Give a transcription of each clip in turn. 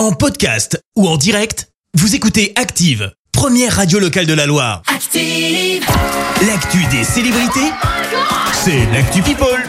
En podcast ou en direct, vous écoutez Active, première radio locale de la Loire. Active. L'actu des célébrités, c'est l'actu People.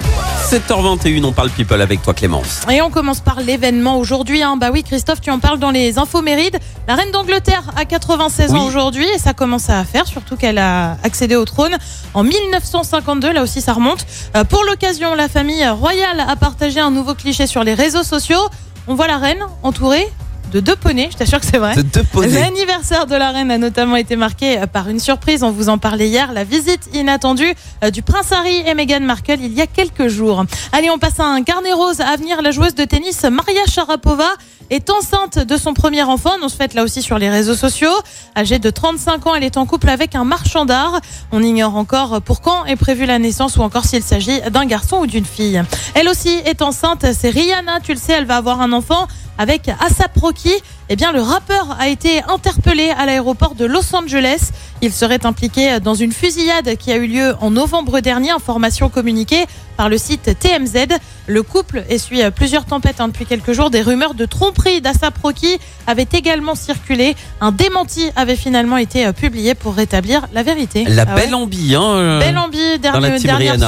7h21, on parle people avec toi Clémence. Et on commence par l'événement aujourd'hui. hein. Bah oui, Christophe, tu en parles dans les infos mérides. La reine d'Angleterre a 96 ans aujourd'hui et ça commence à faire, surtout qu'elle a accédé au trône en 1952. Là aussi, ça remonte. Euh, pour l'occasion, la famille royale a partagé un nouveau cliché sur les réseaux sociaux. On voit la reine entourée de deux poneys. Je t'assure que c'est vrai. De deux poneys. L'anniversaire de la reine a notamment été marqué euh, par une surprise. On vous en parlait hier. La visite inattendue euh, du prince Harry et Meghan Markle il y a quelques jours. Allez, on passe à un carnet rose à venir. La joueuse de tennis Maria Sharapova est enceinte de son premier enfant. On se fait là aussi sur les réseaux sociaux. Âgée de 35 ans, elle est en couple avec un marchand d'art. On ignore encore pour quand est prévue la naissance ou encore s'il s'agit d'un garçon ou d'une fille. Elle aussi est enceinte. C'est Rihanna. Tu le sais, elle va avoir un enfant avec Asap Rocky. Eh bien, le rappeur a été interpellé à l'aéroport de Los Angeles. Il serait impliqué dans une fusillade qui a eu lieu en novembre dernier, information communiquée par le site TMZ. Le couple essuie plusieurs tempêtes hein, depuis quelques jours. Des rumeurs de tromperie d'Asap Rocky avaient également circulé. Un démenti avait finalement été euh, publié pour rétablir la vérité. La Ah ouais. belle ambi, hein. euh, Belle ambi, dernière,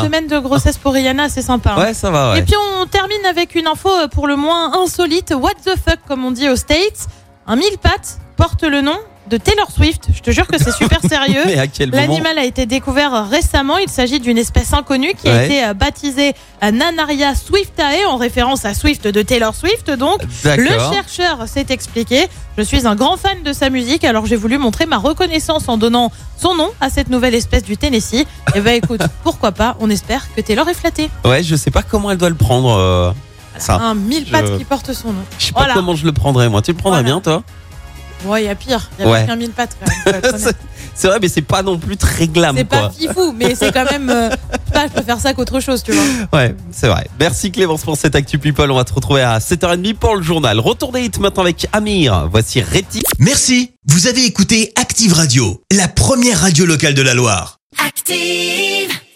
semaine de grossesse pour Rihanna, c'est sympa. hein. Ouais, ça va, ouais. Et puis on termine avec une info euh, pour le moins insolite. What the fuck, comme on dit aux States. Un mille pattes porte le nom de Taylor Swift. Je te jure que c'est super sérieux. Mais à quel moment L'animal a été découvert récemment. Il s'agit d'une espèce inconnue qui a été euh, baptisée Nanaria swiftae en référence à Swift de Taylor Swift. Donc, le chercheur s'est expliqué. Je suis un grand fan de sa musique, alors j'ai voulu montrer ma reconnaissance en donnant son nom à cette nouvelle espèce du Tennessee. Et bah écoute, pourquoi pas? On espère que Taylor est flatté. Ouais, je sais pas comment elle doit le prendre. euh, ça. Un mille je- pattes qui porte son nom. Je sais pas Voilà. comment je le prendrais, moi. Tu le prendrais Voilà. bien, toi? Ouais, il y a pire. Il y a Ouais. plus qu'un mille pattes quand même. C'est vrai, mais c'est pas non plus très glam, C'est pas fifou, mais c'est quand même. euh, pas, je préfère ça qu'autre chose, tu vois. Ouais, c'est vrai. Merci Clémence pour cette Actu People. On va te retrouver à 7h30 pour le journal. Retour des hits maintenant avec Amir. Voici Réti. Merci, vous avez écouté Active Radio, la première radio locale de la Loire. Active.